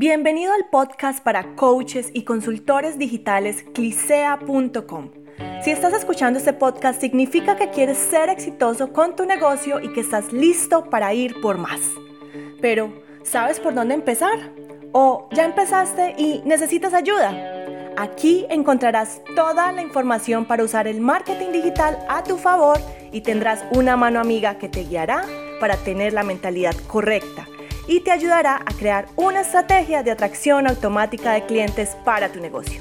Bienvenido al podcast para coaches y consultores digitales clisea.com. Si estás escuchando este podcast significa que quieres ser exitoso con tu negocio y que estás listo para ir por más. Pero, ¿sabes por dónde empezar? ¿O ya empezaste y necesitas ayuda? Aquí encontrarás toda la información para usar el marketing digital a tu favor y tendrás una mano amiga que te guiará para tener la mentalidad correcta y te ayudará a crear una estrategia de atracción automática de clientes para tu negocio.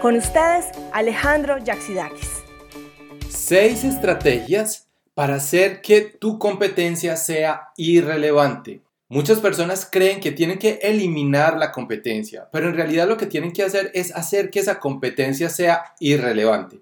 Con ustedes, Alejandro Yaxidakis. Seis estrategias para hacer que tu competencia sea irrelevante. Muchas personas creen que tienen que eliminar la competencia, pero en realidad lo que tienen que hacer es hacer que esa competencia sea irrelevante.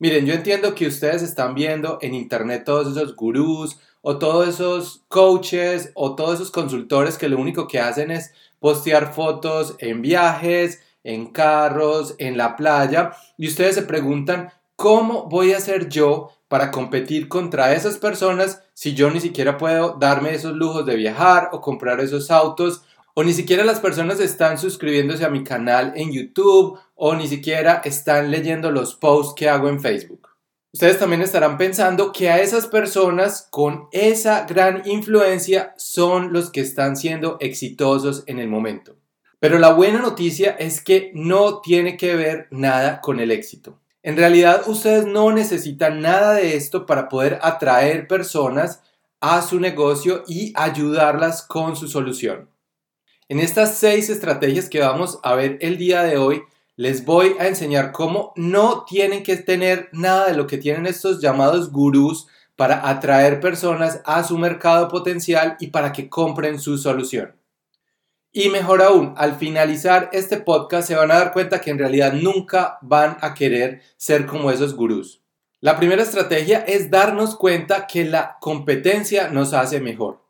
Miren, yo entiendo que ustedes están viendo en internet todos esos gurús o todos esos coaches o todos esos consultores que lo único que hacen es postear fotos en viajes, en carros, en la playa y ustedes se preguntan, ¿cómo voy a hacer yo para competir contra esas personas si yo ni siquiera puedo darme esos lujos de viajar o comprar esos autos o ni siquiera las personas están suscribiéndose a mi canal en YouTube o ni siquiera están leyendo los posts que hago en Facebook. Ustedes también estarán pensando que a esas personas con esa gran influencia son los que están siendo exitosos en el momento. Pero la buena noticia es que no tiene que ver nada con el éxito. En realidad ustedes no necesitan nada de esto para poder atraer personas a su negocio y ayudarlas con su solución. En estas seis estrategias que vamos a ver el día de hoy, les voy a enseñar cómo no tienen que tener nada de lo que tienen estos llamados gurús para atraer personas a su mercado potencial y para que compren su solución. Y mejor aún, al finalizar este podcast se van a dar cuenta que en realidad nunca van a querer ser como esos gurús. La primera estrategia es darnos cuenta que la competencia nos hace mejor.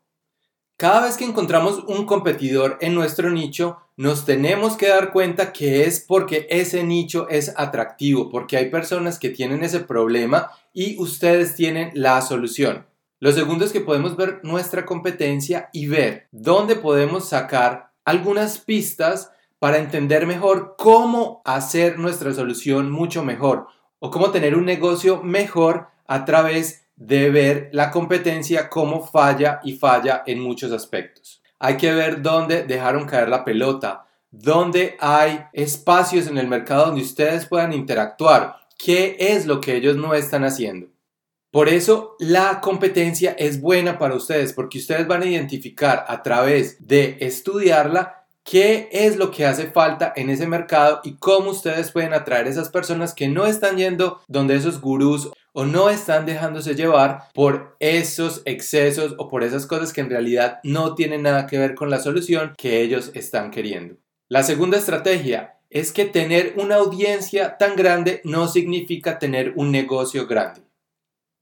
Cada vez que encontramos un competidor en nuestro nicho, nos tenemos que dar cuenta que es porque ese nicho es atractivo, porque hay personas que tienen ese problema y ustedes tienen la solución. Lo segundo es que podemos ver nuestra competencia y ver dónde podemos sacar algunas pistas para entender mejor cómo hacer nuestra solución mucho mejor o cómo tener un negocio mejor a través de ver la competencia cómo falla y falla en muchos aspectos. Hay que ver dónde dejaron caer la pelota, dónde hay espacios en el mercado donde ustedes puedan interactuar, qué es lo que ellos no están haciendo. Por eso la competencia es buena para ustedes porque ustedes van a identificar a través de estudiarla qué es lo que hace falta en ese mercado y cómo ustedes pueden atraer esas personas que no están yendo donde esos gurús o no están dejándose llevar por esos excesos o por esas cosas que en realidad no tienen nada que ver con la solución que ellos están queriendo. La segunda estrategia es que tener una audiencia tan grande no significa tener un negocio grande.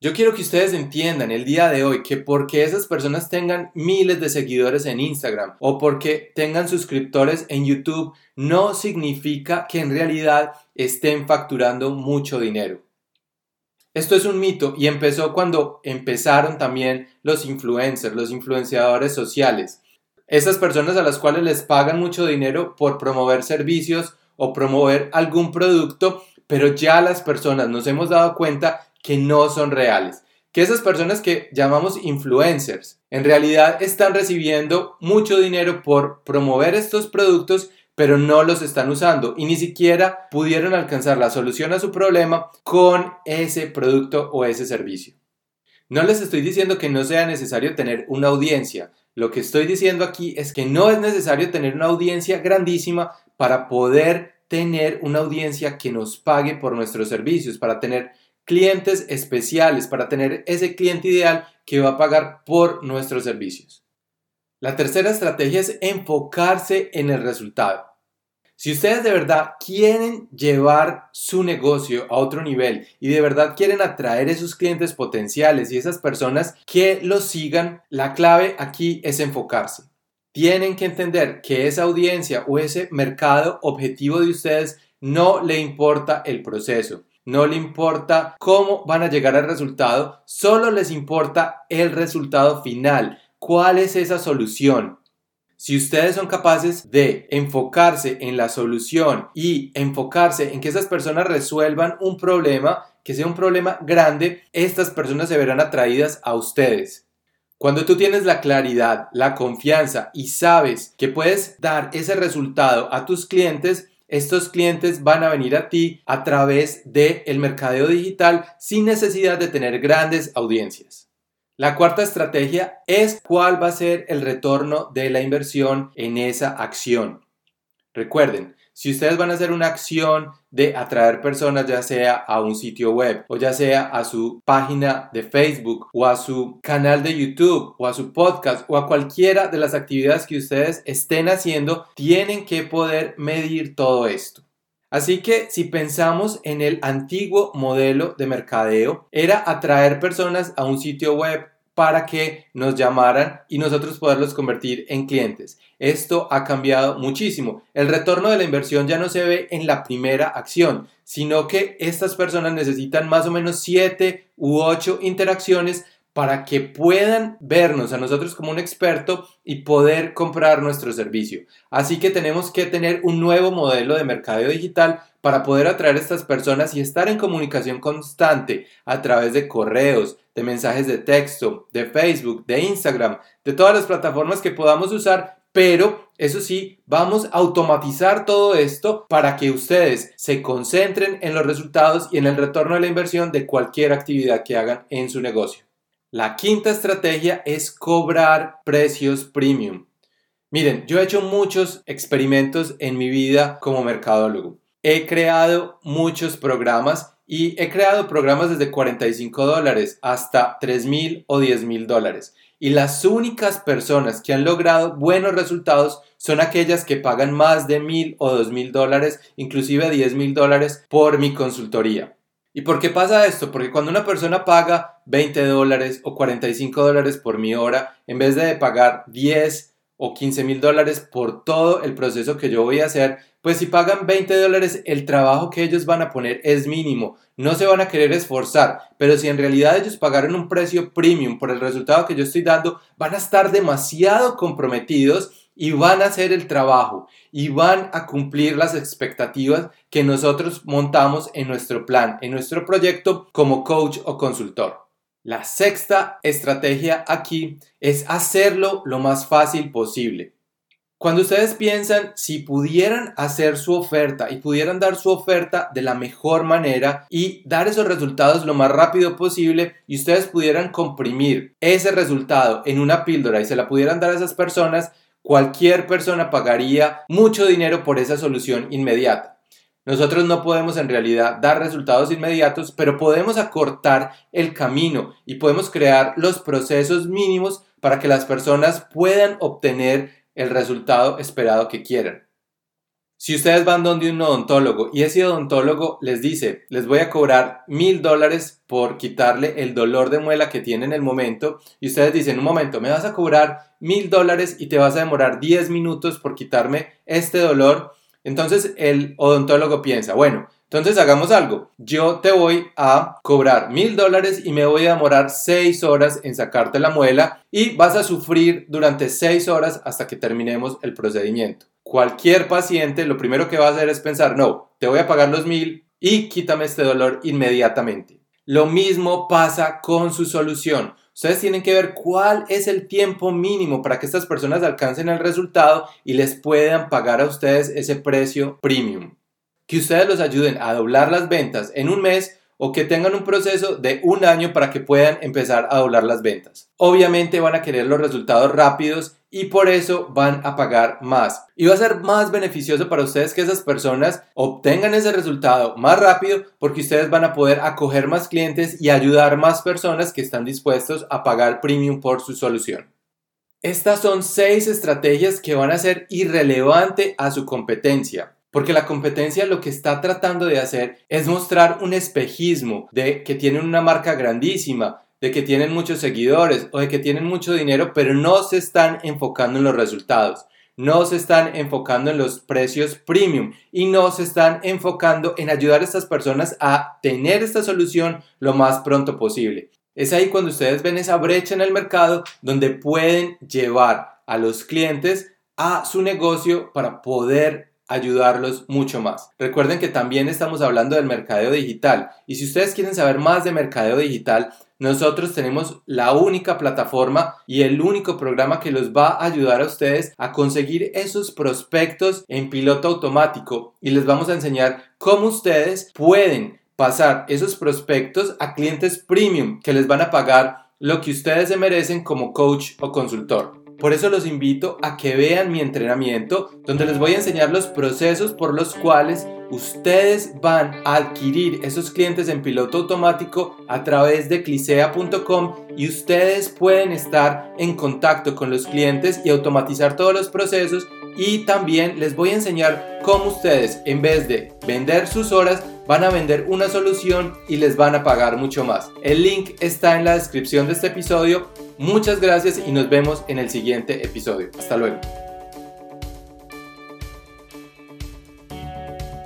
Yo quiero que ustedes entiendan el día de hoy que porque esas personas tengan miles de seguidores en Instagram o porque tengan suscriptores en YouTube no significa que en realidad estén facturando mucho dinero. Esto es un mito y empezó cuando empezaron también los influencers, los influenciadores sociales. Esas personas a las cuales les pagan mucho dinero por promover servicios o promover algún producto, pero ya las personas nos hemos dado cuenta que no son reales. Que esas personas que llamamos influencers en realidad están recibiendo mucho dinero por promover estos productos pero no los están usando y ni siquiera pudieron alcanzar la solución a su problema con ese producto o ese servicio. No les estoy diciendo que no sea necesario tener una audiencia. Lo que estoy diciendo aquí es que no es necesario tener una audiencia grandísima para poder tener una audiencia que nos pague por nuestros servicios, para tener clientes especiales para tener ese cliente ideal que va a pagar por nuestros servicios. La tercera estrategia es enfocarse en el resultado. Si ustedes de verdad quieren llevar su negocio a otro nivel y de verdad quieren atraer esos clientes potenciales y esas personas que los sigan, la clave aquí es enfocarse. Tienen que entender que esa audiencia o ese mercado objetivo de ustedes no le importa el proceso, no le importa cómo van a llegar al resultado, solo les importa el resultado final. ¿Cuál es esa solución? Si ustedes son capaces de enfocarse en la solución y enfocarse en que esas personas resuelvan un problema, que sea un problema grande, estas personas se verán atraídas a ustedes. Cuando tú tienes la claridad, la confianza y sabes que puedes dar ese resultado a tus clientes, estos clientes van a venir a ti a través del el mercadeo digital sin necesidad de tener grandes audiencias. La cuarta estrategia es cuál va a ser el retorno de la inversión en esa acción. Recuerden, si ustedes van a hacer una acción de atraer personas ya sea a un sitio web o ya sea a su página de Facebook o a su canal de YouTube o a su podcast o a cualquiera de las actividades que ustedes estén haciendo, tienen que poder medir todo esto. Así que si pensamos en el antiguo modelo de mercadeo, era atraer personas a un sitio web para que nos llamaran y nosotros poderlos convertir en clientes. Esto ha cambiado muchísimo. El retorno de la inversión ya no se ve en la primera acción, sino que estas personas necesitan más o menos 7 u 8 interacciones para que puedan vernos a nosotros como un experto y poder comprar nuestro servicio. Así que tenemos que tener un nuevo modelo de mercadeo digital para poder atraer a estas personas y estar en comunicación constante a través de correos, de mensajes de texto, de Facebook, de Instagram, de todas las plataformas que podamos usar, pero eso sí, vamos a automatizar todo esto para que ustedes se concentren en los resultados y en el retorno de la inversión de cualquier actividad que hagan en su negocio. La quinta estrategia es cobrar precios premium. Miren, yo he hecho muchos experimentos en mi vida como mercadólogo. He creado muchos programas y he creado programas desde 45 dólares hasta 3 mil o 10 mil dólares. Y las únicas personas que han logrado buenos resultados son aquellas que pagan más de mil o dos mil dólares, inclusive 10 mil dólares por mi consultoría. ¿Y por qué pasa esto? Porque cuando una persona paga 20 dólares o 45 dólares por mi hora, en vez de pagar 10 o 15 mil dólares por todo el proceso que yo voy a hacer, pues si pagan 20 dólares, el trabajo que ellos van a poner es mínimo. No se van a querer esforzar, pero si en realidad ellos pagaron un precio premium por el resultado que yo estoy dando, van a estar demasiado comprometidos y van a hacer el trabajo y van a cumplir las expectativas que nosotros montamos en nuestro plan, en nuestro proyecto como coach o consultor. La sexta estrategia aquí es hacerlo lo más fácil posible. Cuando ustedes piensan si pudieran hacer su oferta y pudieran dar su oferta de la mejor manera y dar esos resultados lo más rápido posible y ustedes pudieran comprimir ese resultado en una píldora y se la pudieran dar a esas personas, Cualquier persona pagaría mucho dinero por esa solución inmediata. Nosotros no podemos en realidad dar resultados inmediatos, pero podemos acortar el camino y podemos crear los procesos mínimos para que las personas puedan obtener el resultado esperado que quieran. Si ustedes van donde un odontólogo y ese odontólogo les dice, les voy a cobrar mil dólares por quitarle el dolor de muela que tiene en el momento, y ustedes dicen, un momento, me vas a cobrar mil dólares y te vas a demorar 10 minutos por quitarme este dolor, entonces el odontólogo piensa, bueno, entonces hagamos algo. Yo te voy a cobrar mil dólares y me voy a demorar seis horas en sacarte la muela y vas a sufrir durante seis horas hasta que terminemos el procedimiento cualquier paciente lo primero que va a hacer es pensar, no, te voy a pagar los mil y quítame este dolor inmediatamente. Lo mismo pasa con su solución. Ustedes tienen que ver cuál es el tiempo mínimo para que estas personas alcancen el resultado y les puedan pagar a ustedes ese precio premium. Que ustedes los ayuden a doblar las ventas en un mes o que tengan un proceso de un año para que puedan empezar a doblar las ventas. Obviamente van a querer los resultados rápidos y por eso van a pagar más. Y va a ser más beneficioso para ustedes que esas personas obtengan ese resultado más rápido porque ustedes van a poder acoger más clientes y ayudar más personas que están dispuestos a pagar premium por su solución. Estas son seis estrategias que van a ser irrelevante a su competencia. Porque la competencia lo que está tratando de hacer es mostrar un espejismo de que tienen una marca grandísima, de que tienen muchos seguidores o de que tienen mucho dinero, pero no se están enfocando en los resultados, no se están enfocando en los precios premium y no se están enfocando en ayudar a estas personas a tener esta solución lo más pronto posible. Es ahí cuando ustedes ven esa brecha en el mercado donde pueden llevar a los clientes a su negocio para poder ayudarlos mucho más. Recuerden que también estamos hablando del mercadeo digital y si ustedes quieren saber más de mercadeo digital, nosotros tenemos la única plataforma y el único programa que los va a ayudar a ustedes a conseguir esos prospectos en piloto automático y les vamos a enseñar cómo ustedes pueden pasar esos prospectos a clientes premium que les van a pagar lo que ustedes se merecen como coach o consultor. Por eso los invito a que vean mi entrenamiento donde les voy a enseñar los procesos por los cuales ustedes van a adquirir esos clientes en piloto automático a través de clisea.com y ustedes pueden estar en contacto con los clientes y automatizar todos los procesos. Y también les voy a enseñar cómo ustedes en vez de vender sus horas van a vender una solución y les van a pagar mucho más. El link está en la descripción de este episodio Muchas gracias y nos vemos en el siguiente episodio. Hasta luego.